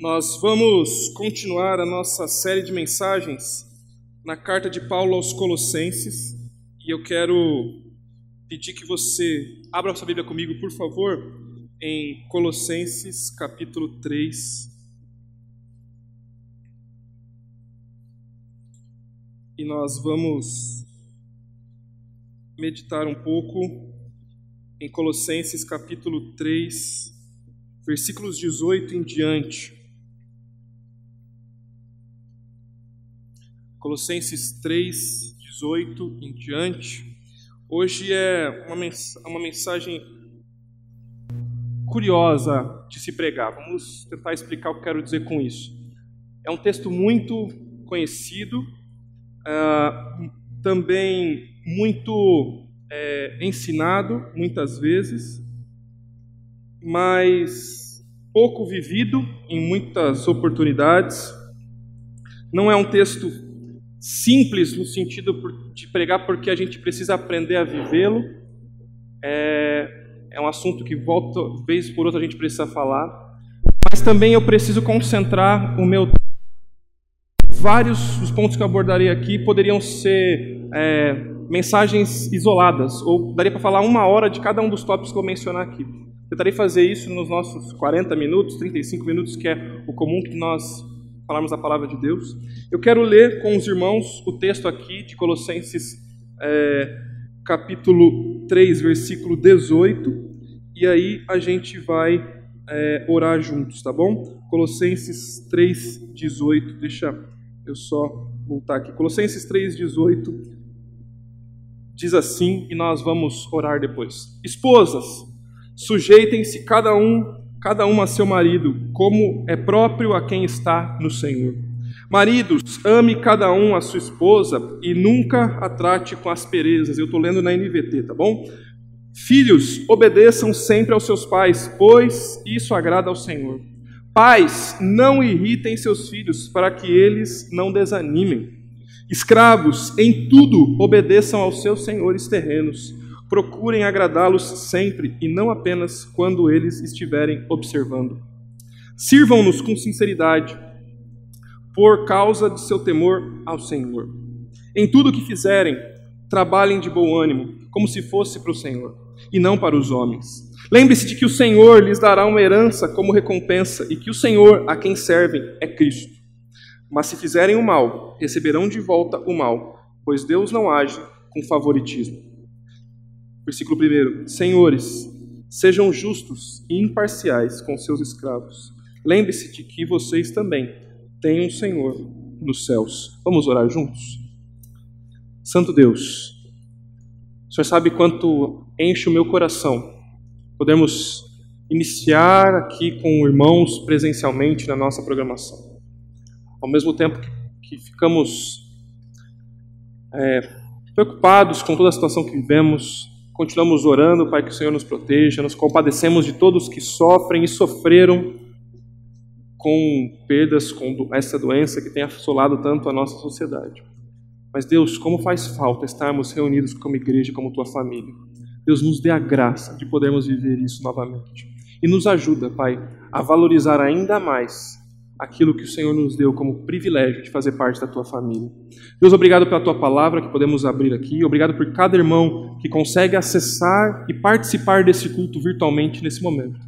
Nós vamos continuar a nossa série de mensagens na carta de Paulo aos Colossenses e eu quero pedir que você abra sua Bíblia comigo, por favor, em Colossenses capítulo 3. E nós vamos meditar um pouco em Colossenses capítulo 3, versículos 18 em diante. Colossenses 3, 18 em diante. Hoje é uma mensagem curiosa de se pregar. Vamos tentar explicar o que quero dizer com isso. É um texto muito conhecido, uh, também muito é, ensinado, muitas vezes, mas pouco vivido em muitas oportunidades. Não é um texto simples no sentido de pregar porque a gente precisa aprender a vivê-lo. É, é um assunto que volta vez por outra a gente precisa falar, mas também eu preciso concentrar o meu vários dos pontos que eu abordarei aqui poderiam ser é, mensagens isoladas, ou daria para falar uma hora de cada um dos tópicos que eu mencionar aqui. Tentarei fazer isso nos nossos 40 minutos, 35 minutos, que é o comum que nós falarmos a palavra de Deus. Eu quero ler com os irmãos o texto aqui de Colossenses, é, capítulo 3, versículo 18, e aí a gente vai é, orar juntos, tá bom? Colossenses 3, 18, deixa eu só voltar aqui. Colossenses 3, 18 diz assim, e nós vamos orar depois. Esposas, sujeitem-se cada um cada uma a seu marido, como é próprio a quem está no Senhor. Maridos, ame cada um a sua esposa e nunca a trate com asperezas. Eu estou lendo na NVT, tá bom? Filhos, obedeçam sempre aos seus pais, pois isso agrada ao Senhor. Pais, não irritem seus filhos, para que eles não desanimem. Escravos, em tudo obedeçam aos seus senhores terrenos Procurem agradá-los sempre e não apenas quando eles estiverem observando. Sirvam-nos com sinceridade, por causa de seu temor ao Senhor. Em tudo o que fizerem, trabalhem de bom ânimo, como se fosse para o Senhor, e não para os homens. Lembre-se de que o Senhor lhes dará uma herança como recompensa, e que o Senhor a quem servem é Cristo. Mas se fizerem o mal, receberão de volta o mal, pois Deus não age com favoritismo. Versículo 1: Senhores, sejam justos e imparciais com seus escravos. Lembre-se de que vocês também têm um Senhor nos céus. Vamos orar juntos? Santo Deus, o Senhor sabe quanto enche o meu coração. Podemos iniciar aqui com irmãos presencialmente na nossa programação. Ao mesmo tempo que, ficamos é, preocupados com toda a situação que vivemos, Continuamos orando, Pai, que o Senhor nos proteja, nos compadecemos de todos que sofrem e sofreram com perdas, com essa doença que tem assolado tanto a nossa sociedade. Mas, Deus, como faz falta estarmos reunidos como igreja, como tua família. Deus, nos dê a graça de podermos viver isso novamente. E nos ajuda, Pai, a valorizar ainda mais aquilo que o Senhor nos deu como privilégio de fazer parte da tua família. Deus, obrigado pela tua palavra que podemos abrir aqui, obrigado por cada irmão que consegue acessar e participar desse culto virtualmente nesse momento.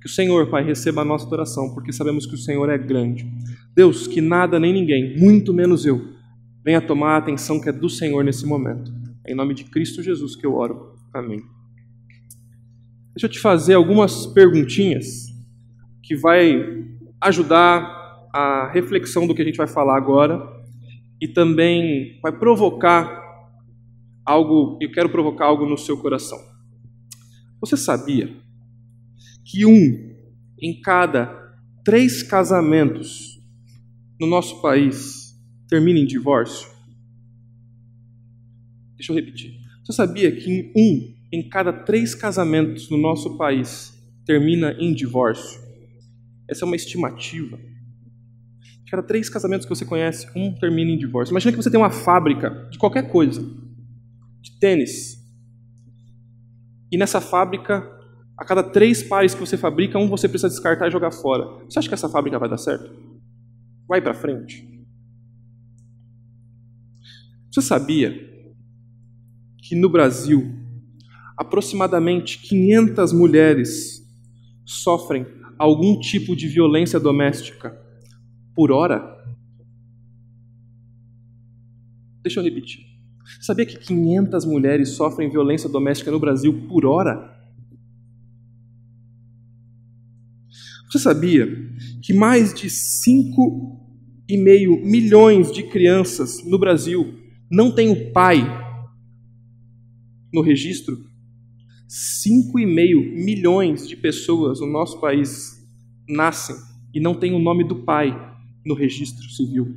Que o Senhor, Pai, receba a nossa oração, porque sabemos que o Senhor é grande. Deus, que nada nem ninguém, muito menos eu, venha tomar a atenção que é do Senhor nesse momento. É em nome de Cristo Jesus que eu oro. Amém. Deixa eu te fazer algumas perguntinhas que vai ajudar a reflexão do que a gente vai falar agora e também vai provocar algo, eu quero provocar algo no seu coração. Você sabia que um em cada três casamentos no nosso país termina em divórcio? Deixa eu repetir. Você sabia que um em cada três casamentos no nosso país termina em divórcio? Essa é uma estimativa. Cada três casamentos que você conhece, um termina em divórcio. Imagina que você tem uma fábrica de qualquer coisa, de tênis. E nessa fábrica, A cada três pares que você fabrica, um você precisa descartar e jogar fora. Você acha que essa fábrica vai dar certo? Vai para frente. Você sabia que no Brasil aproximadamente 500 mulheres sofrem algum tipo de violência doméstica por hora? Deixa eu repetir. Sabia que 500 mulheres sofrem violência doméstica no Brasil por hora? Você sabia que mais de 5,5 milhões de crianças no Brasil não têm o pai no registro? 5,5 milhões de pessoas no nosso país nascem e não têm o nome do pai no registro civil.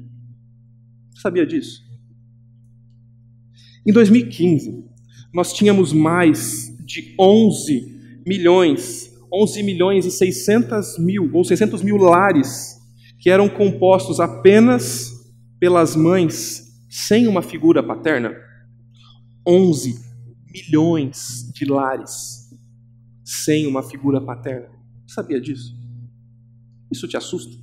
Você sabia disso? Em 2015, nós tínhamos mais de 11 milhões 11 milhões e 600 mil, ou 600 mil lares, que eram compostos apenas pelas mães, sem uma figura paterna. 11 milhões de lares, sem uma figura paterna. Você sabia disso? Isso te assusta?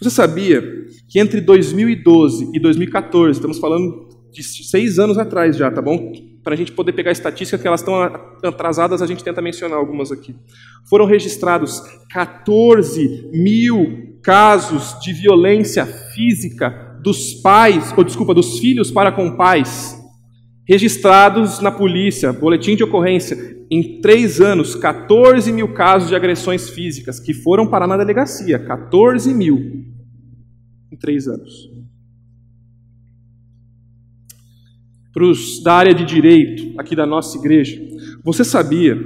Você sabia que entre 2012 e 2014, estamos falando de seis anos atrás já, tá bom? para a gente poder pegar estatísticas que elas estão atrasadas, a gente tenta mencionar algumas aqui. Foram registrados 14 mil casos de violência física dos pais, ou desculpa, dos filhos para com pais, registrados na polícia, boletim de ocorrência. Em três anos, 14 mil casos de agressões físicas que foram parar na delegacia. 14 mil em três anos. para os da área de direito aqui da nossa igreja, você sabia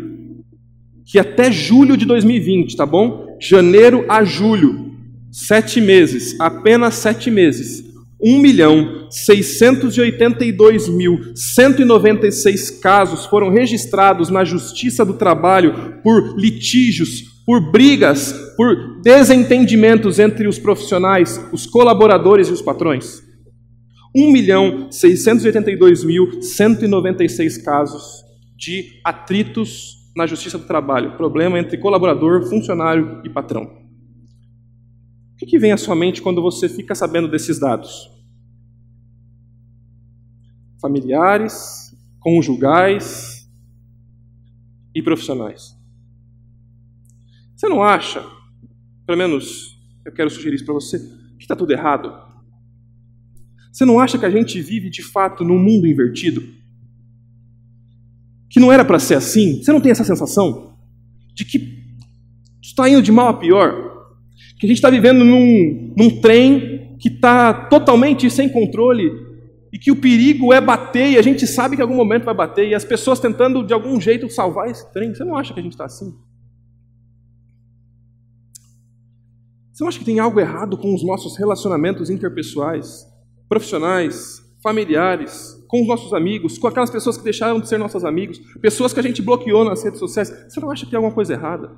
que até julho de 2020, tá bom? Janeiro a julho, sete meses, apenas sete meses, 1 milhão 682 mil 196 casos foram registrados na Justiça do Trabalho por litígios, por brigas, por desentendimentos entre os profissionais, os colaboradores e os patrões. 1 milhão 682 mil 196 casos de atritos na justiça do trabalho, problema entre colaborador, funcionário e patrão. O que, que vem à sua mente quando você fica sabendo desses dados? Familiares, conjugais e profissionais. Você não acha, pelo menos eu quero sugerir isso para você, que está tudo errado? Você não acha que a gente vive de fato num mundo invertido? Que não era para ser assim? Você não tem essa sensação de que está indo de mal a pior? Que a gente está vivendo num, num trem que está totalmente sem controle e que o perigo é bater e a gente sabe que em algum momento vai bater e as pessoas tentando de algum jeito salvar esse trem? Você não acha que a gente está assim? Você não acha que tem algo errado com os nossos relacionamentos interpessoais? profissionais, familiares, com os nossos amigos, com aquelas pessoas que deixaram de ser nossos amigos, pessoas que a gente bloqueou nas redes sociais. Você não acha que tem alguma coisa errada?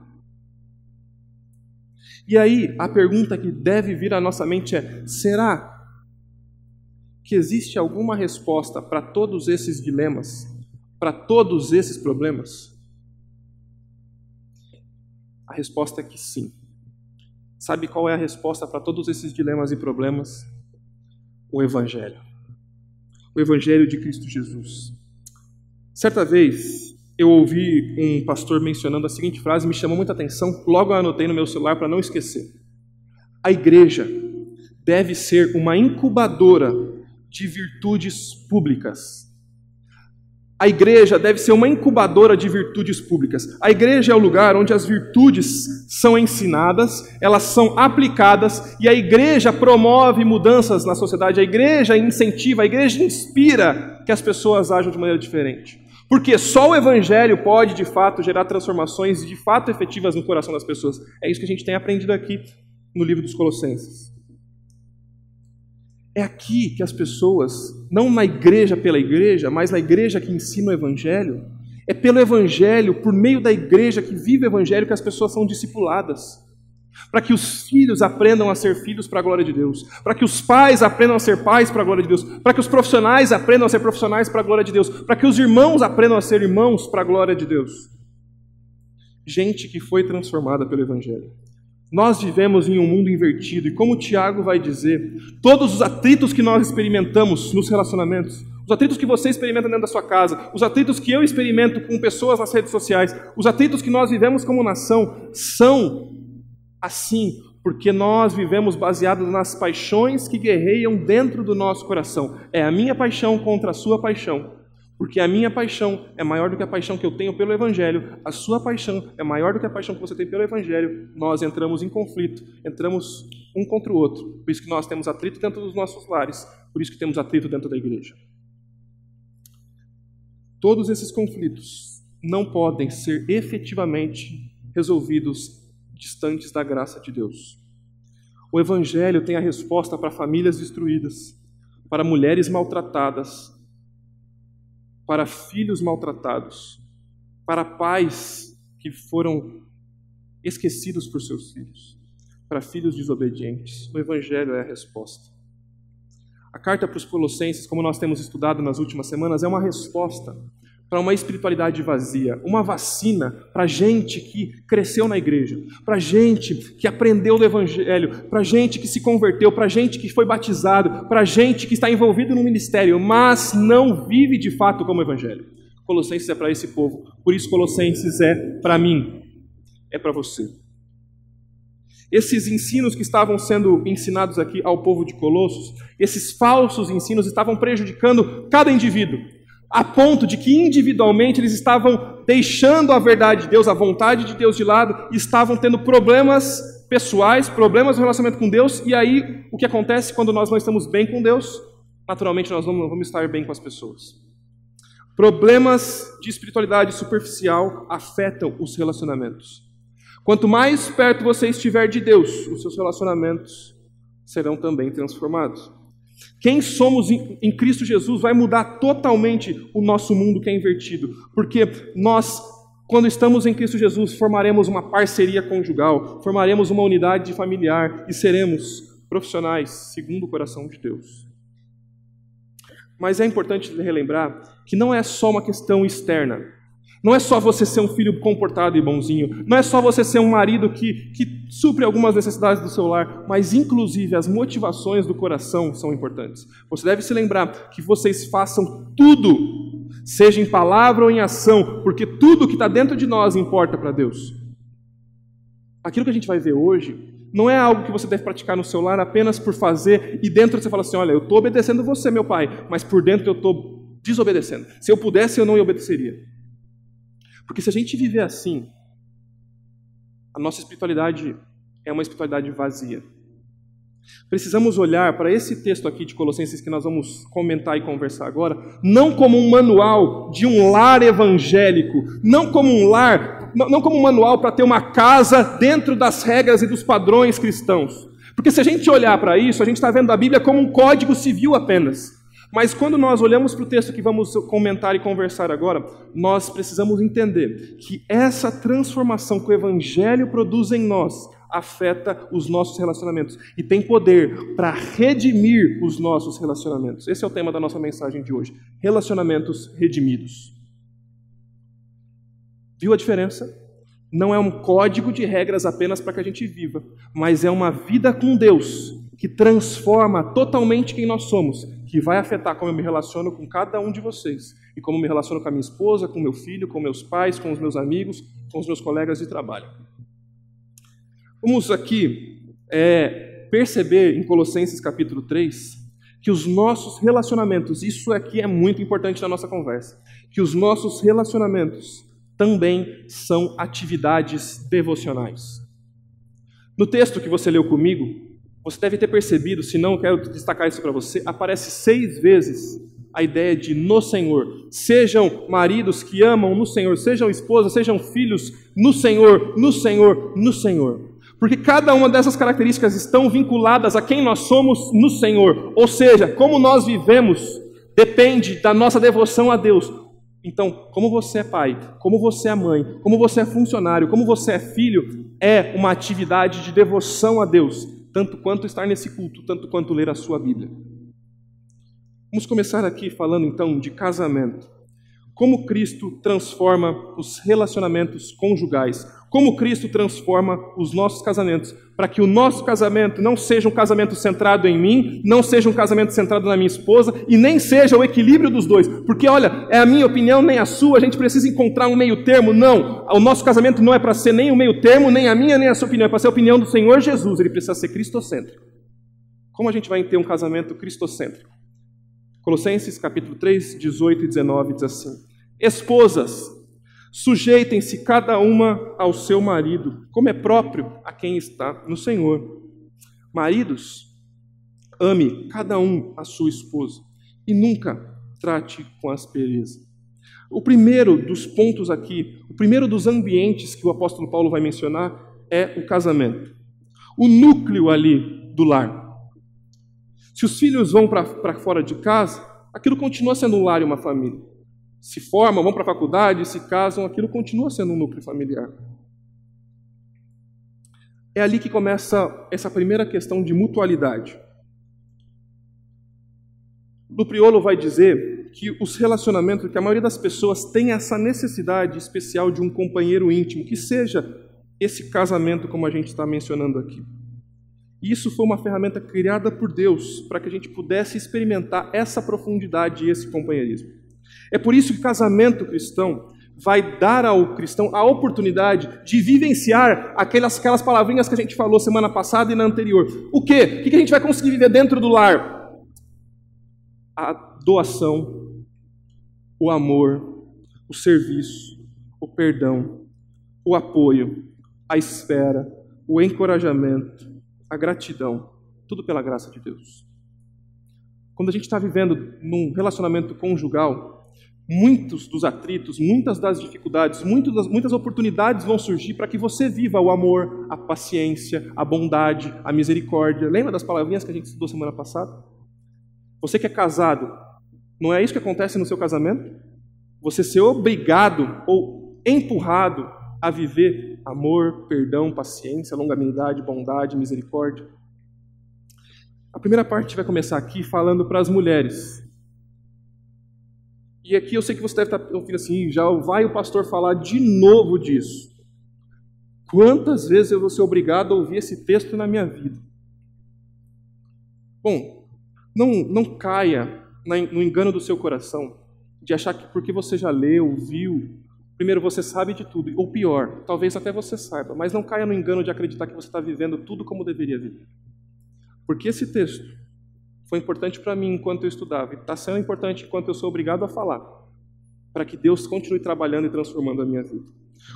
E aí, a pergunta que deve vir à nossa mente é: será que existe alguma resposta para todos esses dilemas, para todos esses problemas? A resposta é que sim. Sabe qual é a resposta para todos esses dilemas e problemas? o Evangelho. O Evangelho de Cristo Jesus. Certa vez eu ouvi um pastor mencionando a seguinte frase, me chamou muita atenção, logo eu anotei no meu celular para não esquecer. A igreja deve ser uma incubadora de virtudes públicas a igreja deve ser uma incubadora de virtudes públicas. A igreja é o lugar onde as virtudes são ensinadas, elas são aplicadas e a igreja promove mudanças na sociedade. A igreja incentiva, a igreja inspira que as pessoas ajam de maneira diferente. Porque só o evangelho pode, de fato, gerar transformações de fato efetivas no coração das pessoas. É isso que a gente tem aprendido aqui no livro dos Colossenses. É aqui que as pessoas, não na igreja pela igreja, mas na igreja que ensina o Evangelho, é pelo Evangelho, por meio da igreja que vive o Evangelho, que as pessoas são discipuladas. Para que os filhos aprendam a ser filhos para a glória de Deus. Para que os pais aprendam a ser pais para a glória de Deus. Para que os profissionais aprendam a ser profissionais para a glória de Deus. Para que os irmãos aprendam a ser irmãos para a glória de Deus. gente que foi transformada pelo Evangelho. Nós vivemos em um mundo invertido e, como o Tiago vai dizer, todos os atritos que nós experimentamos nos relacionamentos, os atritos que você experimenta dentro da sua casa, os atritos que eu experimento com pessoas nas redes sociais, os atritos que nós vivemos como nação, são assim porque nós vivemos baseados nas paixões que guerreiam dentro do nosso coração. É a minha paixão contra a sua paixão. Porque a minha paixão é maior do que a paixão que eu tenho pelo Evangelho, a sua paixão é maior do que a paixão que você tem pelo Evangelho. Nós entramos em conflito, entramos um contra o outro. Por isso que nós temos atrito dentro dos nossos lares, por isso que temos atrito dentro da igreja. Todos esses conflitos não podem ser efetivamente resolvidos distantes da graça de Deus. O Evangelho tem a resposta para famílias destruídas, para mulheres maltratadas, para filhos maltratados, para pais que foram esquecidos por seus filhos, para filhos desobedientes. O Evangelho é a resposta. A carta para os Colossenses, como nós temos estudado nas últimas semanas, é uma resposta para uma espiritualidade vazia, uma vacina para gente que cresceu na igreja, para gente que aprendeu do Evangelho, para gente que se converteu, para gente que foi batizado, para gente que está envolvido no ministério, mas não vive de fato como Evangelho. Colossenses é para esse povo, por isso Colossenses é para mim, é para você. Esses ensinos que estavam sendo ensinados aqui ao povo de Colossos, esses falsos ensinos estavam prejudicando cada indivíduo a ponto de que individualmente eles estavam deixando a verdade de Deus, a vontade de Deus de lado, estavam tendo problemas pessoais, problemas no relacionamento com Deus, e aí o que acontece quando nós não estamos bem com Deus? Naturalmente nós não vamos estar bem com as pessoas. Problemas de espiritualidade superficial afetam os relacionamentos. Quanto mais perto você estiver de Deus, os seus relacionamentos serão também transformados. Quem somos em Cristo Jesus vai mudar totalmente o nosso mundo que é invertido, porque nós, quando estamos em Cristo Jesus, formaremos uma parceria conjugal, formaremos uma unidade familiar e seremos profissionais segundo o coração de Deus. Mas é importante relembrar que não é só uma questão externa, não é só você ser um filho comportado e bonzinho, não é só você ser um marido que, que supre algumas necessidades do seu lar, mas inclusive as motivações do coração são importantes. Você deve se lembrar que vocês façam tudo, seja em palavra ou em ação, porque tudo que está dentro de nós importa para Deus. Aquilo que a gente vai ver hoje não é algo que você deve praticar no seu lar apenas por fazer e dentro você fala assim: olha, eu estou obedecendo você, meu pai, mas por dentro eu estou desobedecendo. Se eu pudesse, eu não obedeceria. Porque se a gente viver assim, a nossa espiritualidade é uma espiritualidade vazia. Precisamos olhar para esse texto aqui de Colossenses que nós vamos comentar e conversar agora, não como um manual de um lar evangélico, não como um lar, não como um manual para ter uma casa dentro das regras e dos padrões cristãos. Porque se a gente olhar para isso, a gente está vendo a Bíblia como um código civil apenas. Mas quando nós olhamos para o texto que vamos comentar e conversar agora, nós precisamos entender que essa transformação que o Evangelho produz em nós afeta os nossos relacionamentos e tem poder para redimir os nossos relacionamentos. Esse é o tema da nossa mensagem de hoje: relacionamentos redimidos. Viu a diferença? Não é um código de regras apenas para que a gente viva, mas é uma vida com Deus que transforma totalmente quem nós somos que vai afetar como eu me relaciono com cada um de vocês e como me relaciono com a minha esposa, com meu filho, com meus pais, com os meus amigos, com os meus colegas de trabalho. Vamos aqui é, perceber em Colossenses capítulo 3 que os nossos relacionamentos, isso aqui é muito importante na nossa conversa, que os nossos relacionamentos também são atividades devocionais. No texto que você leu comigo, você deve ter percebido, se não, quero destacar isso para você, aparece seis vezes a ideia de no Senhor. Sejam maridos que amam no Senhor, sejam esposas, sejam filhos no Senhor, no Senhor, no Senhor. Porque cada uma dessas características estão vinculadas a quem nós somos no Senhor. Ou seja, como nós vivemos depende da nossa devoção a Deus. Então, como você é pai, como você é mãe, como você é funcionário, como você é filho, é uma atividade de devoção a Deus tanto quanto estar nesse culto, tanto quanto ler a sua Bíblia. Vamos começar aqui falando então de casamento. Como Cristo transforma os relacionamentos conjugais, como Cristo transforma os nossos casamentos, para que o nosso casamento não seja um casamento centrado em mim, não seja um casamento centrado na minha esposa e nem seja o equilíbrio dos dois. Porque, olha, é a minha opinião, nem a sua, a gente precisa encontrar um meio termo. Não, o nosso casamento não é para ser nem o meio termo, nem a minha, nem a sua opinião, é para ser a opinião do Senhor Jesus, ele precisa ser cristocêntrico. Como a gente vai ter um casamento cristocêntrico? Colossenses capítulo 3, 18 e 19 diz assim: Esposas, Sujeitem-se cada uma ao seu marido, como é próprio a quem está no Senhor. Maridos, ame cada um a sua esposa e nunca trate com aspereza. O primeiro dos pontos aqui, o primeiro dos ambientes que o apóstolo Paulo vai mencionar é o casamento. O núcleo ali do lar. Se os filhos vão para fora de casa, aquilo continua sendo um lar e uma família se formam, vão para a faculdade, se casam, aquilo continua sendo um núcleo familiar. É ali que começa essa primeira questão de mutualidade. Lupriolo vai dizer que os relacionamentos, que a maioria das pessoas tem essa necessidade especial de um companheiro íntimo, que seja esse casamento como a gente está mencionando aqui. Isso foi uma ferramenta criada por Deus para que a gente pudesse experimentar essa profundidade e esse companheirismo. É por isso que o casamento cristão vai dar ao cristão a oportunidade de vivenciar aquelas, aquelas palavrinhas que a gente falou semana passada e na anterior. O quê? O que a gente vai conseguir viver dentro do lar? A doação, o amor, o serviço, o perdão, o apoio, a espera, o encorajamento, a gratidão, tudo pela graça de Deus. Quando a gente está vivendo num relacionamento conjugal, muitos dos atritos, muitas das dificuldades, muitas, das, muitas oportunidades vão surgir para que você viva o amor, a paciência, a bondade, a misericórdia. Lembra das palavrinhas que a gente estudou semana passada? Você que é casado, não é isso que acontece no seu casamento? Você ser obrigado ou empurrado a viver amor, perdão, paciência, longanimidade, bondade, misericórdia. A primeira parte vai começar aqui falando para as mulheres. E aqui eu sei que você deve estar ouvindo assim, já vai o pastor falar de novo disso. Quantas vezes eu vou ser obrigado a ouvir esse texto na minha vida? Bom, não, não caia no engano do seu coração de achar que porque você já leu, viu, primeiro você sabe de tudo, ou pior, talvez até você saiba, mas não caia no engano de acreditar que você está vivendo tudo como deveria viver. Porque esse texto foi importante para mim enquanto eu estudava, e está sendo importante enquanto eu sou obrigado a falar, para que Deus continue trabalhando e transformando a minha vida.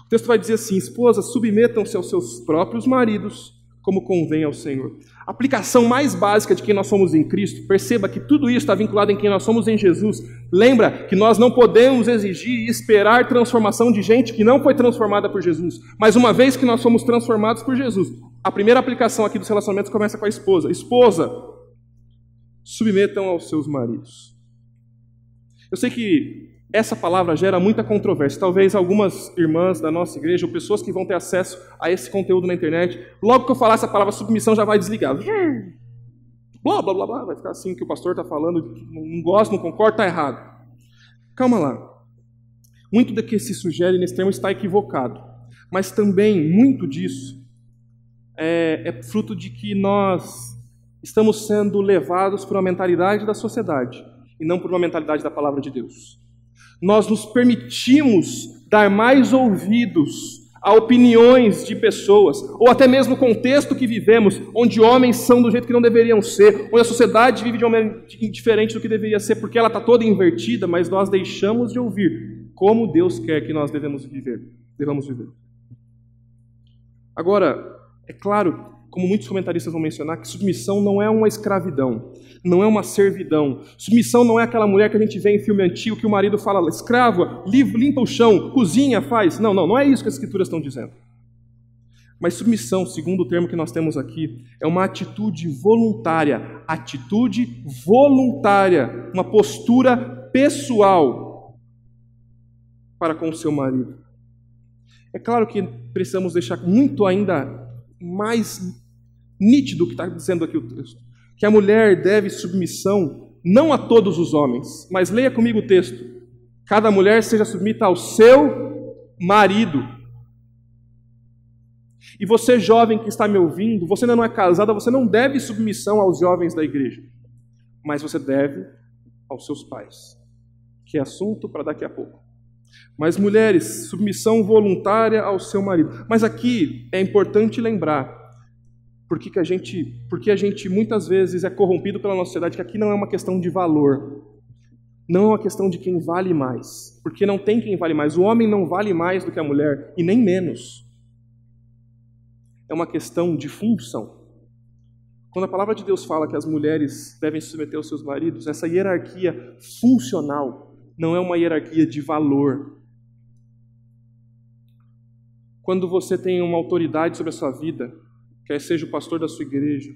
O texto vai dizer assim: esposas, submetam-se aos seus próprios maridos, como convém ao Senhor. A aplicação mais básica de quem nós somos em Cristo, perceba que tudo isso está vinculado em quem nós somos em Jesus. Lembra que nós não podemos exigir e esperar transformação de gente que não foi transformada por Jesus. Mas uma vez que nós somos transformados por Jesus, a primeira aplicação aqui dos relacionamentos começa com a esposa. Esposa, submetam aos seus maridos. Eu sei que essa palavra gera muita controvérsia. Talvez algumas irmãs da nossa igreja, ou pessoas que vão ter acesso a esse conteúdo na internet, logo que eu falar essa palavra submissão já vai desligar. Blá, blá, blá, blá. Vai ficar assim que o pastor está falando, não gosta, não concorda, está errado. Calma lá. Muito do que se sugere nesse termo está equivocado. Mas também muito disso é, é fruto de que nós estamos sendo levados por uma mentalidade da sociedade e não por uma mentalidade da palavra de Deus. Nós nos permitimos dar mais ouvidos a opiniões de pessoas, ou até mesmo o contexto que vivemos, onde homens são do jeito que não deveriam ser, onde a sociedade vive de uma maneira diferente do que deveria ser, porque ela está toda invertida, mas nós deixamos de ouvir como Deus quer que nós devemos viver. Devemos viver. Agora, é claro como muitos comentaristas vão mencionar, que submissão não é uma escravidão, não é uma servidão. Submissão não é aquela mulher que a gente vê em filme antigo que o marido fala, escrava, limpa o chão, cozinha, faz. Não, não, não é isso que as escrituras estão dizendo. Mas submissão, segundo o termo que nós temos aqui, é uma atitude voluntária, atitude voluntária, uma postura pessoal para com o seu marido. É claro que precisamos deixar muito ainda mais nítido que está dizendo aqui o texto. Que a mulher deve submissão não a todos os homens, mas leia comigo o texto. Cada mulher seja submissa ao seu marido. E você, jovem que está me ouvindo, você ainda não é casada, você não deve submissão aos jovens da igreja, mas você deve aos seus pais, que é assunto para daqui a pouco. Mas mulheres, submissão voluntária ao seu marido. Mas aqui é importante lembrar porque que a gente, porque a gente muitas vezes é corrompido pela nossa sociedade que aqui não é uma questão de valor. Não é uma questão de quem vale mais, porque não tem quem vale mais. O homem não vale mais do que a mulher e nem menos. É uma questão de função. Quando a palavra de Deus fala que as mulheres devem se submeter aos seus maridos, essa hierarquia funcional não é uma hierarquia de valor. Quando você tem uma autoridade sobre a sua vida, quer seja o pastor da sua igreja,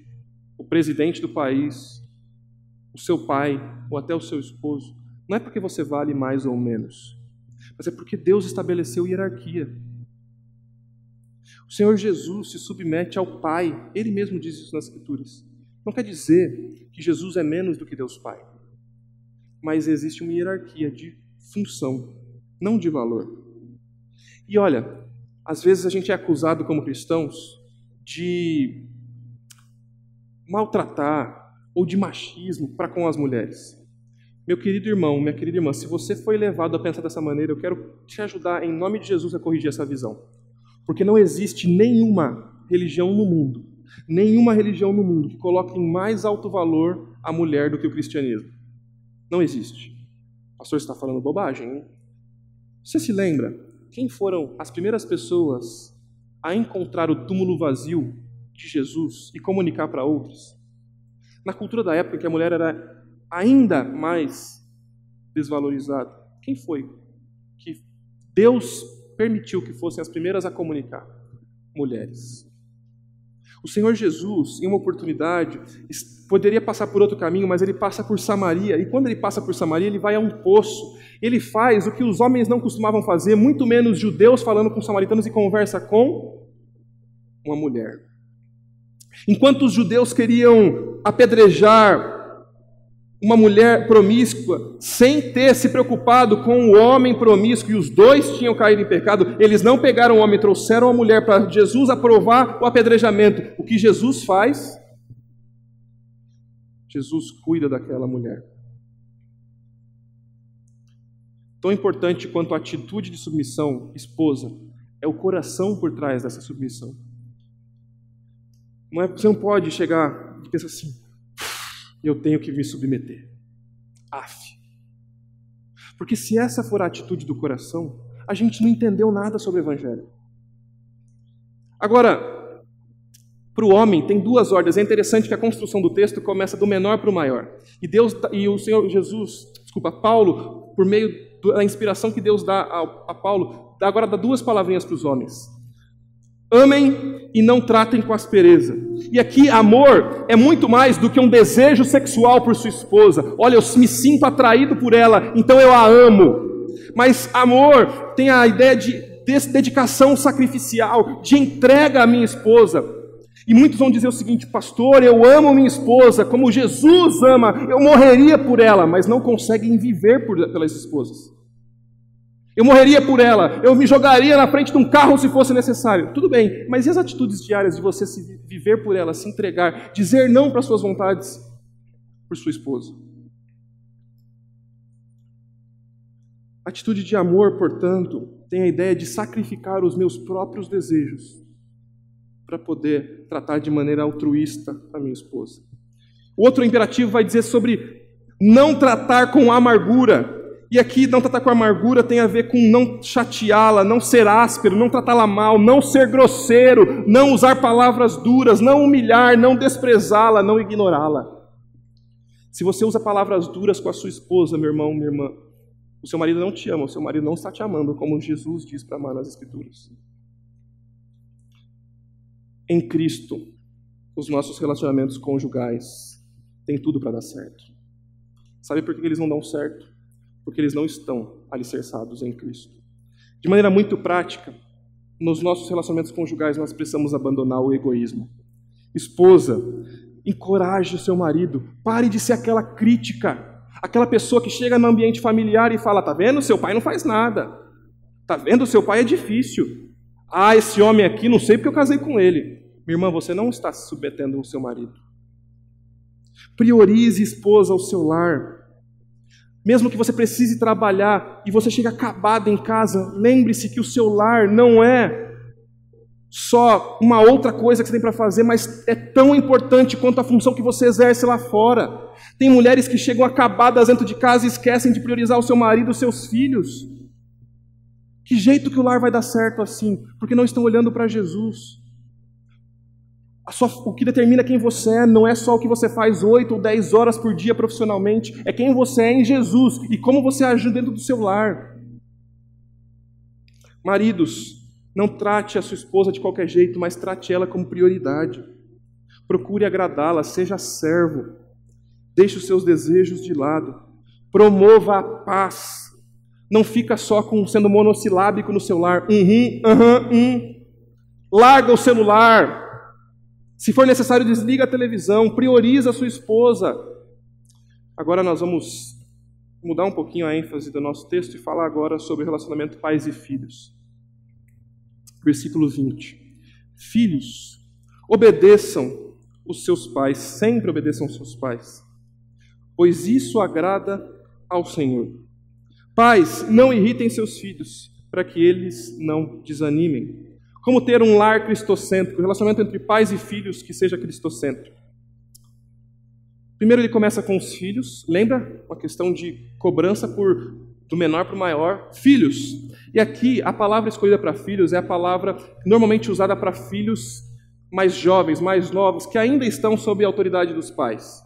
o presidente do país, o seu pai ou até o seu esposo, não é porque você vale mais ou menos, mas é porque Deus estabeleceu hierarquia. O Senhor Jesus se submete ao Pai, ele mesmo diz isso nas Escrituras. Não quer dizer que Jesus é menos do que Deus Pai, mas existe uma hierarquia de função, não de valor. E olha, às vezes a gente é acusado como cristãos de maltratar ou de machismo para com as mulheres. Meu querido irmão, minha querida irmã, se você foi levado a pensar dessa maneira, eu quero te ajudar em nome de Jesus a corrigir essa visão. Porque não existe nenhuma religião no mundo, nenhuma religião no mundo que coloque em mais alto valor a mulher do que o cristianismo. Não existe. O pastor está falando bobagem, hein? Você se lembra quem foram as primeiras pessoas a encontrar o túmulo vazio de Jesus e comunicar para outros. Na cultura da época, que a mulher era ainda mais desvalorizada, quem foi que Deus permitiu que fossem as primeiras a comunicar? Mulheres. O Senhor Jesus, em uma oportunidade, poderia passar por outro caminho, mas ele passa por Samaria. E quando ele passa por Samaria, ele vai a um poço. Ele faz o que os homens não costumavam fazer, muito menos judeus falando com samaritanos e conversa com uma mulher. Enquanto os judeus queriam apedrejar uma mulher promíscua, sem ter se preocupado com o homem promíscuo, e os dois tinham caído em pecado, eles não pegaram o homem, trouxeram a mulher para Jesus aprovar o apedrejamento. O que Jesus faz? Jesus cuida daquela mulher. Tão importante quanto a atitude de submissão, esposa, é o coração por trás dessa submissão. Não é, você não pode chegar e pensar assim, eu tenho que me submeter. Af. Porque se essa for a atitude do coração, a gente não entendeu nada sobre o Evangelho. Agora, para o homem tem duas ordens. É interessante que a construção do texto começa do menor para o maior. E Deus e o Senhor Jesus, desculpa, Paulo, por meio da inspiração que Deus dá a, a Paulo, agora dá duas palavrinhas para os homens. Amem e não tratem com aspereza. E aqui, amor é muito mais do que um desejo sexual por sua esposa. Olha, eu me sinto atraído por ela, então eu a amo. Mas amor tem a ideia de dedicação sacrificial, de entrega à minha esposa. E muitos vão dizer o seguinte, pastor, eu amo minha esposa como Jesus ama, eu morreria por ela, mas não conseguem viver por, pelas esposas. Eu morreria por ela, eu me jogaria na frente de um carro se fosse necessário. Tudo bem, mas e as atitudes diárias de você se viver por ela, se entregar, dizer não para suas vontades por sua esposa? Atitude de amor, portanto, tem a ideia de sacrificar os meus próprios desejos para poder tratar de maneira altruísta a minha esposa. O outro imperativo vai dizer sobre não tratar com amargura. E aqui não tratar com amargura tem a ver com não chateá-la, não ser áspero, não tratá-la mal, não ser grosseiro, não usar palavras duras, não humilhar, não desprezá-la, não ignorá-la. Se você usa palavras duras com a sua esposa, meu irmão, minha irmã, o seu marido não te ama, o seu marido não está te amando, como Jesus diz para amar nas Escrituras. Em Cristo, os nossos relacionamentos conjugais têm tudo para dar certo. Sabe por que eles não dão certo? Porque eles não estão alicerçados em Cristo. De maneira muito prática, nos nossos relacionamentos conjugais nós precisamos abandonar o egoísmo. Esposa, encoraje o seu marido, pare de ser aquela crítica, aquela pessoa que chega no ambiente familiar e fala: "Tá vendo? Seu pai não faz nada. Tá vendo? Seu pai é difícil. Ah, esse homem aqui, não sei porque eu casei com ele. Minha irmã, você não está se submetendo ao seu marido. Priorize esposa ao seu lar. Mesmo que você precise trabalhar e você chegue acabado em casa, lembre-se que o seu lar não é só uma outra coisa que você tem para fazer, mas é tão importante quanto a função que você exerce lá fora. Tem mulheres que chegam acabadas dentro de casa e esquecem de priorizar o seu marido, os seus filhos. Que jeito que o lar vai dar certo assim? Porque não estão olhando para Jesus. Sua, o que determina quem você é não é só o que você faz oito ou dez horas por dia profissionalmente, é quem você é em Jesus e como você age dentro do seu lar. Maridos, não trate a sua esposa de qualquer jeito, mas trate ela como prioridade. Procure agradá-la, seja servo. Deixe os seus desejos de lado. Promova a paz. Não fica só com sendo monossilábico no celular. Uhum, uhum, um. Larga o celular. Se for necessário, desliga a televisão. Prioriza a sua esposa. Agora nós vamos mudar um pouquinho a ênfase do nosso texto e falar agora sobre o relacionamento pais e filhos versículo 20. Filhos, obedeçam os seus pais, sempre obedeçam os seus pais, pois isso agrada ao Senhor. Pais, não irritem seus filhos, para que eles não desanimem. Como ter um lar cristocêntrico, relacionamento entre pais e filhos que seja cristocêntrico. Primeiro ele começa com os filhos, lembra? Uma questão de cobrança por do menor para o maior, filhos. E aqui a palavra escolhida para filhos é a palavra normalmente usada para filhos mais jovens, mais novos, que ainda estão sob a autoridade dos pais.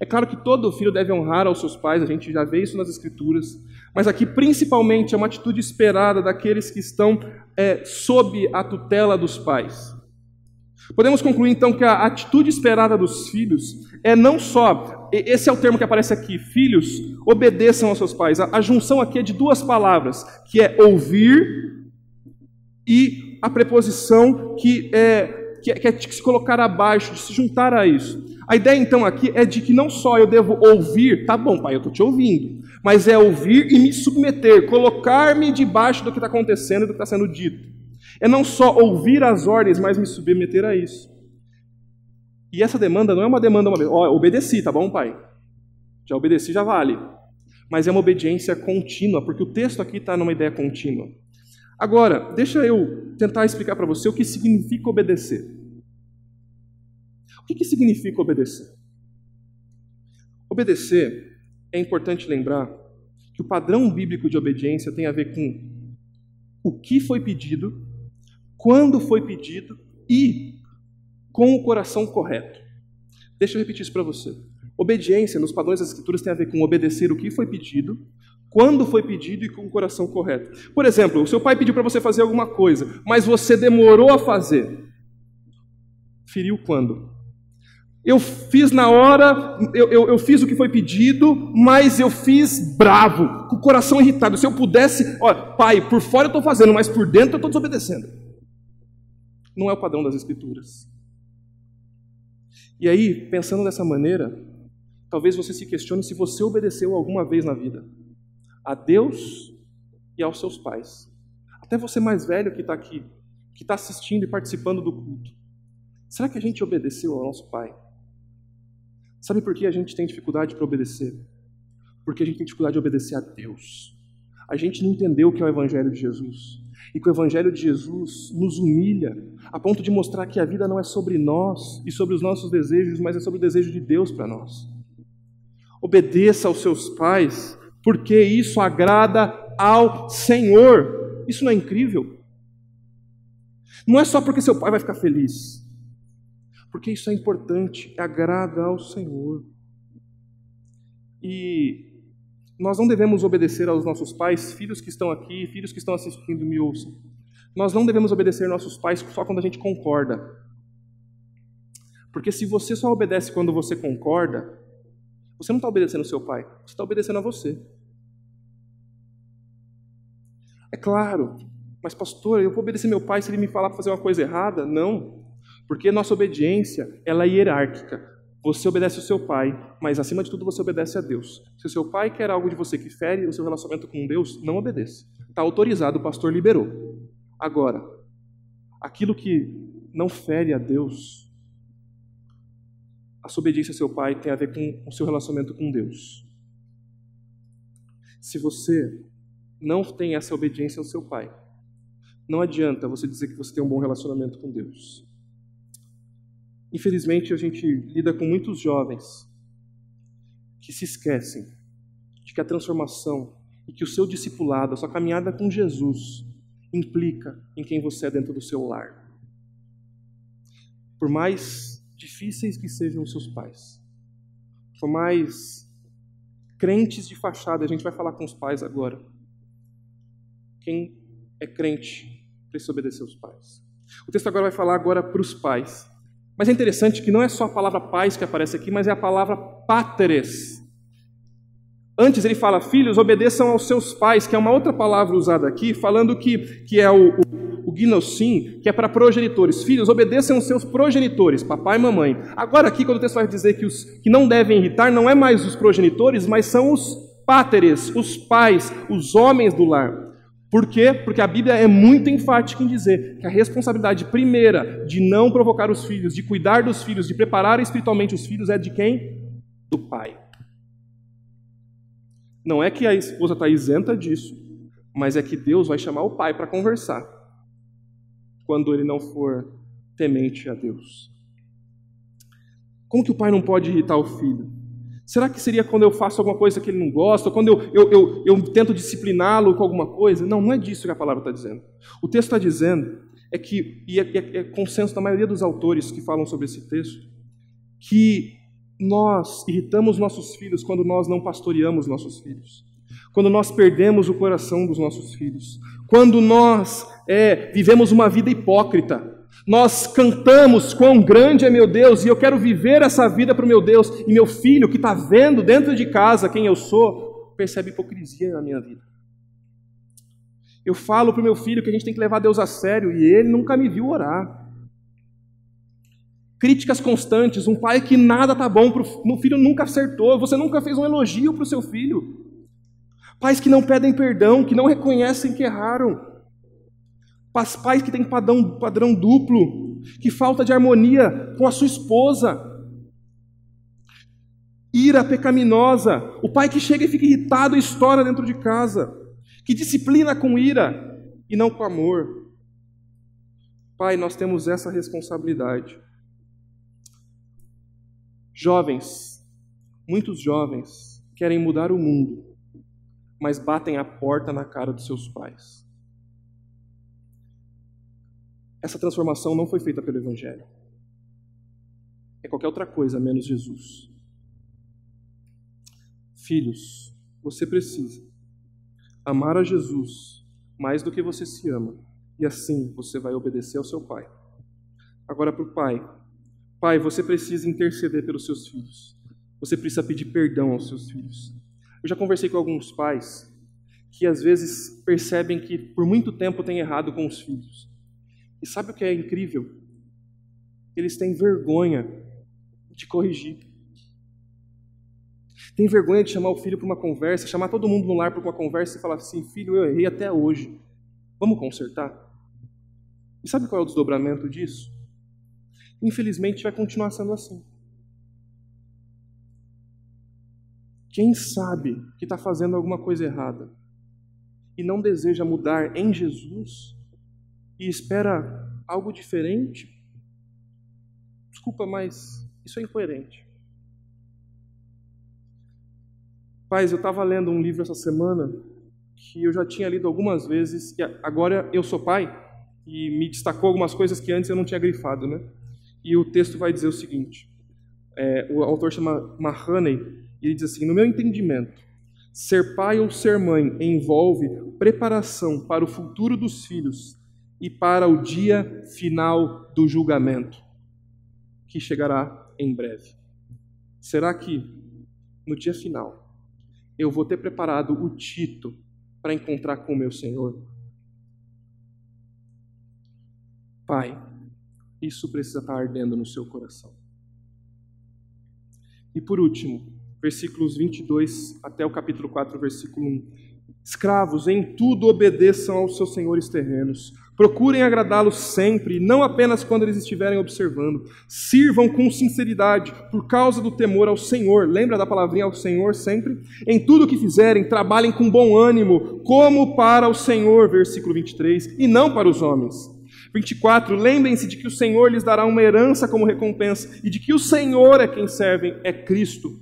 É claro que todo filho deve honrar aos seus pais, a gente já vê isso nas Escrituras, mas aqui principalmente é uma atitude esperada daqueles que estão é, sob a tutela dos pais. Podemos concluir então que a atitude esperada dos filhos é não só, esse é o termo que aparece aqui, filhos, obedeçam aos seus pais. A, a junção aqui é de duas palavras, que é ouvir e a preposição que é, que é, que é se colocar abaixo, de se juntar a isso. A ideia então aqui é de que não só eu devo ouvir, tá bom, pai, eu estou te ouvindo, mas é ouvir e me submeter, colocar-me debaixo do que está acontecendo e do que está sendo dito. É não só ouvir as ordens, mas me submeter a isso. E essa demanda não é uma demanda uma vez, ó, obedeci, tá bom, pai? Já obedeci, já vale. Mas é uma obediência contínua, porque o texto aqui está numa ideia contínua. Agora, deixa eu tentar explicar para você o que significa obedecer. O que, que significa obedecer? Obedecer, é importante lembrar que o padrão bíblico de obediência tem a ver com o que foi pedido quando foi pedido e com o coração correto. Deixa eu repetir isso para você. Obediência nos padrões das Escrituras tem a ver com obedecer o que foi pedido, quando foi pedido e com o coração correto. Por exemplo, o seu pai pediu para você fazer alguma coisa, mas você demorou a fazer. Feriu quando? Eu fiz na hora, eu, eu, eu, fiz o que foi pedido, mas eu fiz bravo, com o coração irritado. Se eu pudesse, olha, pai, por fora eu estou fazendo, mas por dentro eu estou desobedecendo não é o padrão das Escrituras. E aí, pensando dessa maneira, talvez você se questione se você obedeceu alguma vez na vida a Deus e aos seus pais. Até você mais velho que está aqui, que está assistindo e participando do culto. Será que a gente obedeceu ao nosso pai? Sabe por que a gente tem dificuldade para obedecer? Porque a gente tem dificuldade de obedecer a Deus. A gente não entendeu o que é o Evangelho de Jesus e que o Evangelho de Jesus nos humilha, a ponto de mostrar que a vida não é sobre nós e sobre os nossos desejos, mas é sobre o desejo de Deus para nós. Obedeça aos seus pais, porque isso agrada ao Senhor. Isso não é incrível? Não é só porque seu pai vai ficar feliz, porque isso é importante, agrada ao Senhor. E nós não devemos obedecer aos nossos pais, filhos que estão aqui, filhos que estão assistindo, me ouçam. Nós não devemos obedecer nossos pais só quando a gente concorda. Porque se você só obedece quando você concorda, você não está obedecendo ao seu pai, você está obedecendo a você. Claro, mas pastor, eu vou obedecer meu pai se ele me falar para fazer uma coisa errada? Não, porque nossa obediência ela é hierárquica. Você obedece ao seu pai, mas acima de tudo você obedece a Deus. Se o seu pai quer algo de você que fere o seu relacionamento com Deus, não obedeça. Está autorizado, o pastor liberou. Agora, aquilo que não fere a Deus, a sua obediência ao seu pai tem a ver com o seu relacionamento com Deus. Se você não tem essa obediência ao seu pai, não adianta você dizer que você tem um bom relacionamento com Deus. Infelizmente, a gente lida com muitos jovens que se esquecem de que a transformação e que o seu discipulado, a sua caminhada com Jesus, implica em quem você é dentro do seu lar. Por mais difíceis que sejam os seus pais, por mais crentes de fachada, a gente vai falar com os pais agora. Quem é crente precisa obedecer aos pais. O texto agora vai falar agora para os pais. Mas é interessante que não é só a palavra pais que aparece aqui, mas é a palavra páteres. Antes ele fala, filhos, obedeçam aos seus pais, que é uma outra palavra usada aqui, falando que, que é o, o, o gnosim, que é para progenitores. Filhos, obedeçam aos seus progenitores, papai e mamãe. Agora aqui, quando o texto vai dizer que os que não devem irritar, não é mais os progenitores, mas são os páteres, os pais, os homens do lar. Por quê? Porque a Bíblia é muito enfática em dizer que a responsabilidade primeira de não provocar os filhos, de cuidar dos filhos, de preparar espiritualmente os filhos é de quem? Do pai. Não é que a esposa está isenta disso, mas é que Deus vai chamar o pai para conversar quando ele não for temente a Deus. Como que o pai não pode irritar o filho? Será que seria quando eu faço alguma coisa que ele não gosta, ou quando eu, eu, eu, eu tento discipliná-lo com alguma coisa? Não, não é disso que a palavra está dizendo. O texto está dizendo é que, e é, é, é consenso da maioria dos autores que falam sobre esse texto, que nós irritamos nossos filhos quando nós não pastoreamos nossos filhos, quando nós perdemos o coração dos nossos filhos, quando nós é, vivemos uma vida hipócrita, nós cantamos quão grande é meu Deus e eu quero viver essa vida para o meu Deus, e meu filho que está vendo dentro de casa quem eu sou, percebe hipocrisia na minha vida. Eu falo para o meu filho que a gente tem que levar Deus a sério e ele nunca me viu orar. Críticas constantes, um pai que nada tá bom para o filho nunca acertou, você nunca fez um elogio para o seu filho. Pais que não pedem perdão, que não reconhecem que erraram pais que têm padrão, padrão duplo, que falta de harmonia com a sua esposa, ira pecaminosa, o pai que chega e fica irritado e estoura dentro de casa, que disciplina com ira e não com amor. Pai, nós temos essa responsabilidade. Jovens, muitos jovens querem mudar o mundo, mas batem a porta na cara dos seus pais. Essa transformação não foi feita pelo Evangelho. É qualquer outra coisa menos Jesus. Filhos, você precisa amar a Jesus mais do que você se ama, e assim você vai obedecer ao seu Pai. Agora para o Pai. Pai, você precisa interceder pelos seus filhos. Você precisa pedir perdão aos seus filhos. Eu já conversei com alguns pais que às vezes percebem que por muito tempo têm errado com os filhos. E sabe o que é incrível? Eles têm vergonha de corrigir. Tem vergonha de chamar o filho para uma conversa, chamar todo mundo no lar para uma conversa e falar assim: filho, eu errei até hoje. Vamos consertar? E sabe qual é o desdobramento disso? Infelizmente vai continuar sendo assim. Quem sabe que está fazendo alguma coisa errada e não deseja mudar em Jesus, e espera algo diferente, desculpa, mas isso é incoerente. Pais, eu estava lendo um livro essa semana que eu já tinha lido algumas vezes, que agora eu sou pai, e me destacou algumas coisas que antes eu não tinha grifado, né? E o texto vai dizer o seguinte: é, o autor chama Mahoney, e ele diz assim: No meu entendimento, ser pai ou ser mãe envolve preparação para o futuro dos filhos e para o dia final do julgamento, que chegará em breve. Será que no dia final eu vou ter preparado o Tito para encontrar com o meu Senhor? Pai, isso precisa estar ardendo no seu coração. E por último, versículos 22 até o capítulo 4, versículo 1. Escravos, em tudo obedeçam aos seus senhores terrenos Procurem agradá-lo sempre, não apenas quando eles estiverem observando. Sirvam com sinceridade, por causa do temor ao Senhor. Lembra da palavrinha ao Senhor sempre? Em tudo o que fizerem, trabalhem com bom ânimo, como para o Senhor, versículo 23, e não para os homens. 24. Lembrem-se de que o Senhor lhes dará uma herança como recompensa, e de que o Senhor é quem servem, é Cristo.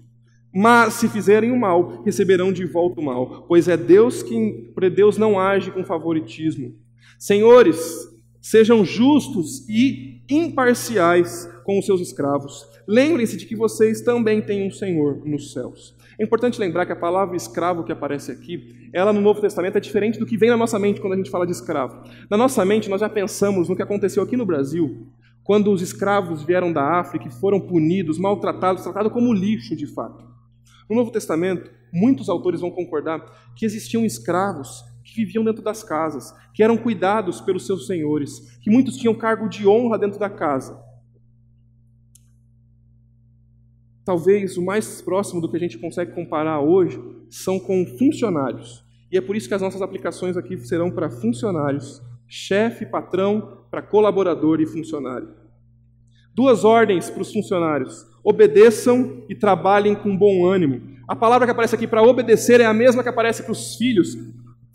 Mas se fizerem o mal, receberão de volta o mal, pois é Deus que Deus não age com favoritismo. Senhores, sejam justos e imparciais com os seus escravos. Lembrem-se de que vocês também têm um Senhor nos céus. É importante lembrar que a palavra escravo que aparece aqui, ela no Novo Testamento é diferente do que vem na nossa mente quando a gente fala de escravo. Na nossa mente, nós já pensamos no que aconteceu aqui no Brasil, quando os escravos vieram da África e foram punidos, maltratados, tratados como lixo de fato. No Novo Testamento, muitos autores vão concordar que existiam escravos que viviam dentro das casas, que eram cuidados pelos seus senhores, que muitos tinham cargo de honra dentro da casa. Talvez o mais próximo do que a gente consegue comparar hoje são com funcionários. E é por isso que as nossas aplicações aqui serão para funcionários, chefe, patrão, para colaborador e funcionário. Duas ordens para os funcionários: obedeçam e trabalhem com bom ânimo. A palavra que aparece aqui para obedecer é a mesma que aparece para os filhos,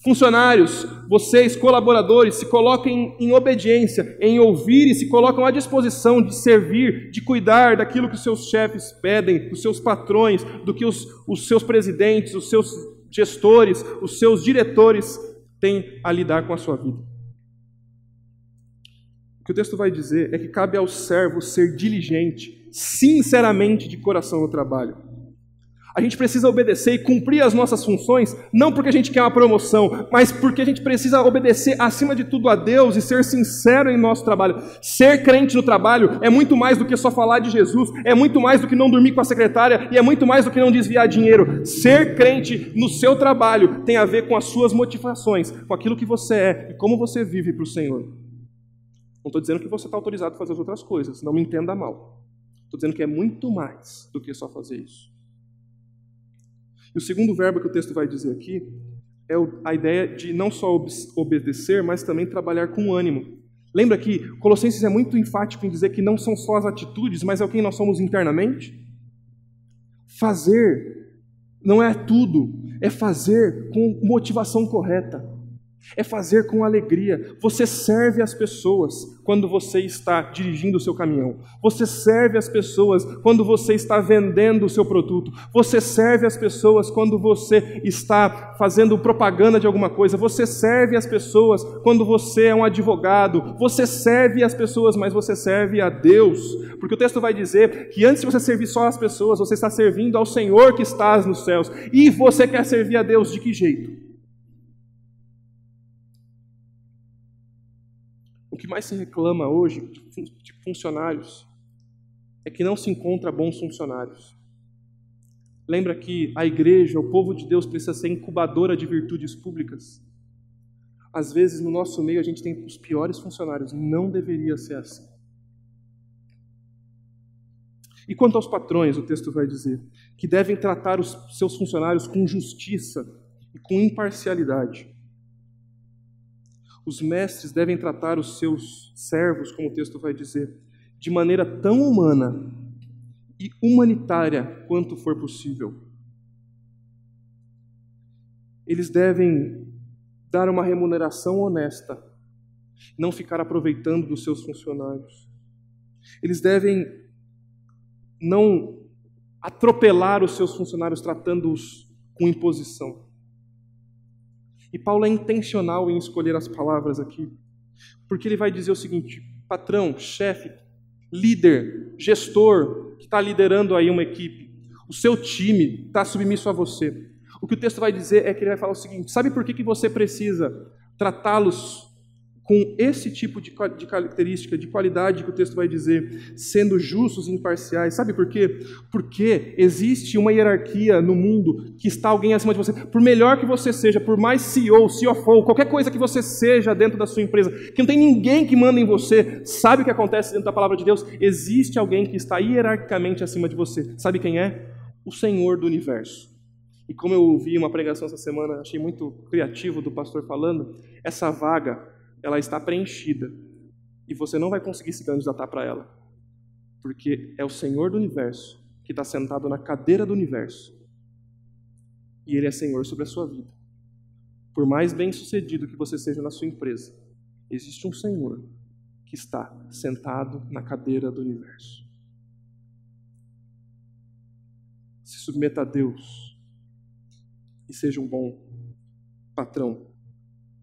Funcionários, vocês, colaboradores, se coloquem em obediência, em ouvir e se colocam à disposição de servir, de cuidar daquilo que os seus chefes pedem, dos seus patrões, do que os, os seus presidentes, os seus gestores, os seus diretores têm a lidar com a sua vida. O que o texto vai dizer é que cabe ao servo ser diligente, sinceramente de coração no trabalho. A gente precisa obedecer e cumprir as nossas funções, não porque a gente quer uma promoção, mas porque a gente precisa obedecer acima de tudo a Deus e ser sincero em nosso trabalho. Ser crente no trabalho é muito mais do que só falar de Jesus, é muito mais do que não dormir com a secretária e é muito mais do que não desviar dinheiro. Ser crente no seu trabalho tem a ver com as suas motivações, com aquilo que você é e como você vive para o Senhor. Não estou dizendo que você está autorizado a fazer as outras coisas, não me entenda mal. Estou dizendo que é muito mais do que só fazer isso. E o segundo verbo que o texto vai dizer aqui é a ideia de não só obedecer, mas também trabalhar com ânimo. Lembra que Colossenses é muito enfático em dizer que não são só as atitudes, mas é o quem nós somos internamente? Fazer não é tudo, é fazer com motivação correta. É fazer com alegria. Você serve as pessoas quando você está dirigindo o seu caminhão. Você serve as pessoas quando você está vendendo o seu produto. Você serve as pessoas quando você está fazendo propaganda de alguma coisa. Você serve as pessoas quando você é um advogado. Você serve as pessoas, mas você serve a Deus. Porque o texto vai dizer que antes de você servir só as pessoas, você está servindo ao Senhor que estás nos céus. E você quer servir a Deus de que jeito? Que mais se reclama hoje de funcionários é que não se encontra bons funcionários. Lembra que a igreja, o povo de Deus, precisa ser incubadora de virtudes públicas? Às vezes, no nosso meio, a gente tem os piores funcionários. Não deveria ser assim. E quanto aos patrões, o texto vai dizer que devem tratar os seus funcionários com justiça e com imparcialidade. Os mestres devem tratar os seus servos, como o texto vai dizer, de maneira tão humana e humanitária quanto for possível. Eles devem dar uma remuneração honesta, não ficar aproveitando dos seus funcionários. Eles devem não atropelar os seus funcionários tratando-os com imposição. E Paulo é intencional em escolher as palavras aqui, porque ele vai dizer o seguinte: patrão, chefe, líder, gestor que está liderando aí uma equipe, o seu time está submisso a você. O que o texto vai dizer é que ele vai falar o seguinte: sabe por que, que você precisa tratá-los com esse tipo de, de característica, de qualidade que o texto vai dizer, sendo justos e imparciais. Sabe por quê? Porque existe uma hierarquia no mundo que está alguém acima de você. Por melhor que você seja, por mais CEO, CFO, qualquer coisa que você seja dentro da sua empresa, que não tem ninguém que manda em você, sabe o que acontece dentro da palavra de Deus? Existe alguém que está hierarquicamente acima de você. Sabe quem é? O Senhor do universo. E como eu ouvi uma pregação essa semana, achei muito criativo do pastor falando, essa vaga ela está preenchida e você não vai conseguir se candidatar para ela, porque é o Senhor do universo que está sentado na cadeira do universo e Ele é Senhor sobre a sua vida. Por mais bem sucedido que você seja na sua empresa, existe um Senhor que está sentado na cadeira do universo. Se submeta a Deus e seja um bom patrão,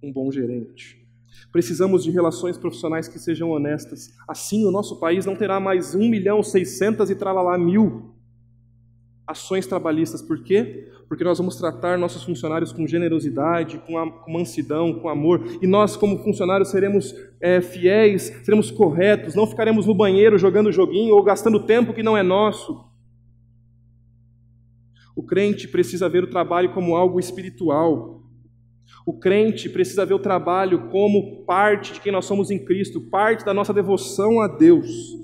um bom gerente. Precisamos de relações profissionais que sejam honestas. Assim, o nosso país não terá mais 1 milhão 600 e tralalá mil ações trabalhistas. Por quê? Porque nós vamos tratar nossos funcionários com generosidade, com, a, com mansidão, com amor. E nós, como funcionários, seremos é, fiéis, seremos corretos, não ficaremos no banheiro jogando joguinho ou gastando tempo que não é nosso. O crente precisa ver o trabalho como algo espiritual. O crente precisa ver o trabalho como parte de quem nós somos em Cristo, parte da nossa devoção a Deus.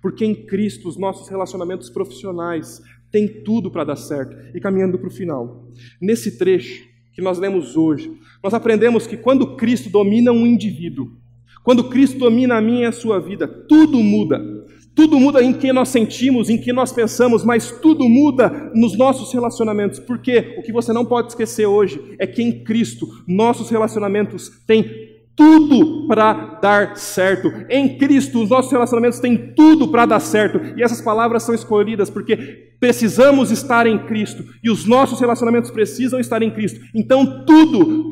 Porque em Cristo os nossos relacionamentos profissionais tem tudo para dar certo. E caminhando para o final. Nesse trecho que nós lemos hoje, nós aprendemos que quando Cristo domina um indivíduo, quando Cristo domina a minha e a sua vida, tudo muda. Tudo muda em que nós sentimos, em que nós pensamos, mas tudo muda nos nossos relacionamentos. Porque o que você não pode esquecer hoje é que em Cristo nossos relacionamentos têm tudo para dar certo. Em Cristo, os nossos relacionamentos têm tudo para dar certo. E essas palavras são escolhidas porque precisamos estar em Cristo e os nossos relacionamentos precisam estar em Cristo. Então, tudo,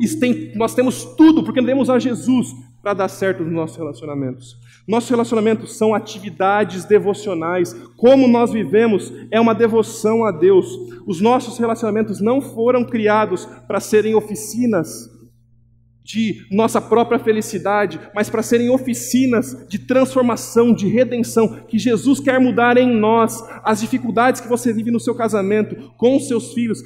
nós temos tudo porque temos a Jesus para dar certo nos nossos relacionamentos. Nossos relacionamentos são atividades devocionais. Como nós vivemos é uma devoção a Deus. Os nossos relacionamentos não foram criados para serem oficinas de nossa própria felicidade, mas para serem oficinas de transformação, de redenção, que Jesus quer mudar em nós. As dificuldades que você vive no seu casamento, com os seus filhos,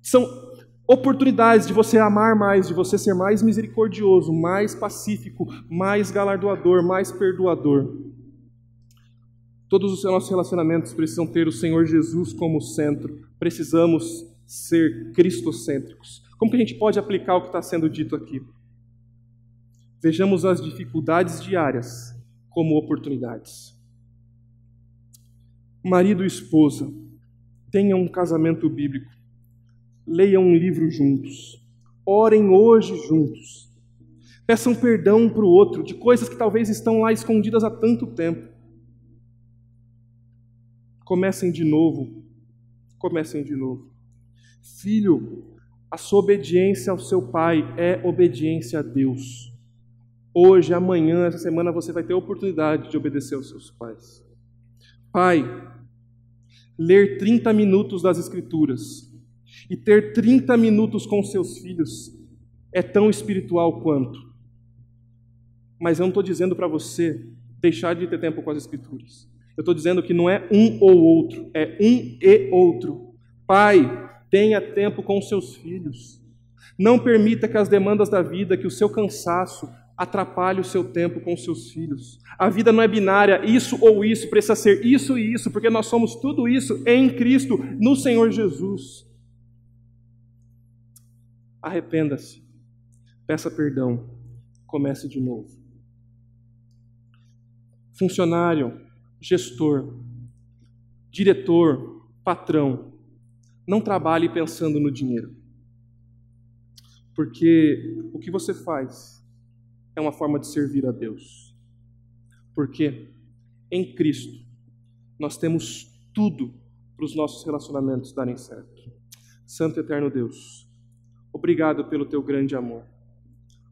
são oportunidades de você amar mais, de você ser mais misericordioso, mais pacífico, mais galardoador, mais perdoador. Todos os nossos relacionamentos precisam ter o Senhor Jesus como centro. Precisamos ser cristocêntricos. Como que a gente pode aplicar o que está sendo dito aqui? Vejamos as dificuldades diárias como oportunidades. Marido e esposa, tenham um casamento bíblico, leiam um livro juntos, orem hoje juntos, peçam perdão um para o outro de coisas que talvez estão lá escondidas há tanto tempo. Comecem de novo, comecem de novo. Filho, a sua obediência ao seu pai é obediência a Deus. Hoje, amanhã, essa semana você vai ter a oportunidade de obedecer aos seus pais. Pai, ler 30 minutos das Escrituras e ter 30 minutos com seus filhos é tão espiritual quanto. Mas eu não estou dizendo para você deixar de ter tempo com as Escrituras. Eu estou dizendo que não é um ou outro, é um e outro. Pai, Tenha tempo com seus filhos. Não permita que as demandas da vida, que o seu cansaço atrapalhe o seu tempo com seus filhos. A vida não é binária, isso ou isso, precisa ser isso e isso, porque nós somos tudo isso em Cristo, no Senhor Jesus. Arrependa-se, peça perdão, comece de novo. Funcionário, gestor, diretor, patrão, não trabalhe pensando no dinheiro. Porque o que você faz é uma forma de servir a Deus. Porque em Cristo nós temos tudo para os nossos relacionamentos darem certo. Santo Eterno Deus, obrigado pelo teu grande amor.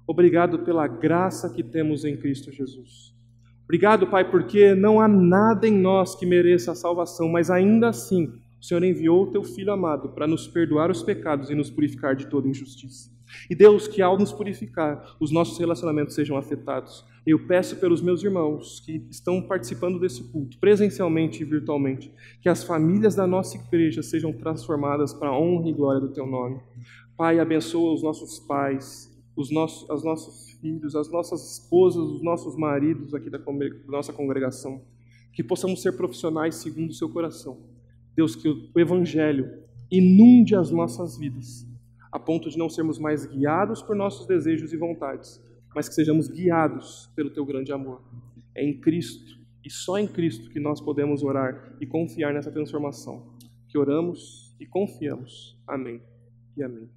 Obrigado pela graça que temos em Cristo Jesus. Obrigado, Pai, porque não há nada em nós que mereça a salvação, mas ainda assim o Senhor enviou o teu Filho amado para nos perdoar os pecados e nos purificar de toda injustiça. E Deus, que ao nos purificar, os nossos relacionamentos sejam afetados. Eu peço pelos meus irmãos que estão participando desse culto, presencialmente e virtualmente, que as famílias da nossa igreja sejam transformadas para a honra e glória do teu nome. Pai, abençoa os nossos pais, os nossos, os nossos filhos, as nossas esposas, os nossos maridos aqui da, nossa congregação. Que possamos ser profissionais segundo o seu coração Deus, que o Evangelho inunde as nossas vidas, a ponto de não sermos mais guiados por nossos desejos e vontades, mas que sejamos guiados pelo teu grande amor. É em Cristo e só em Cristo que nós podemos orar e confiar nessa transformação. Que oramos e confiamos. Amém e amém.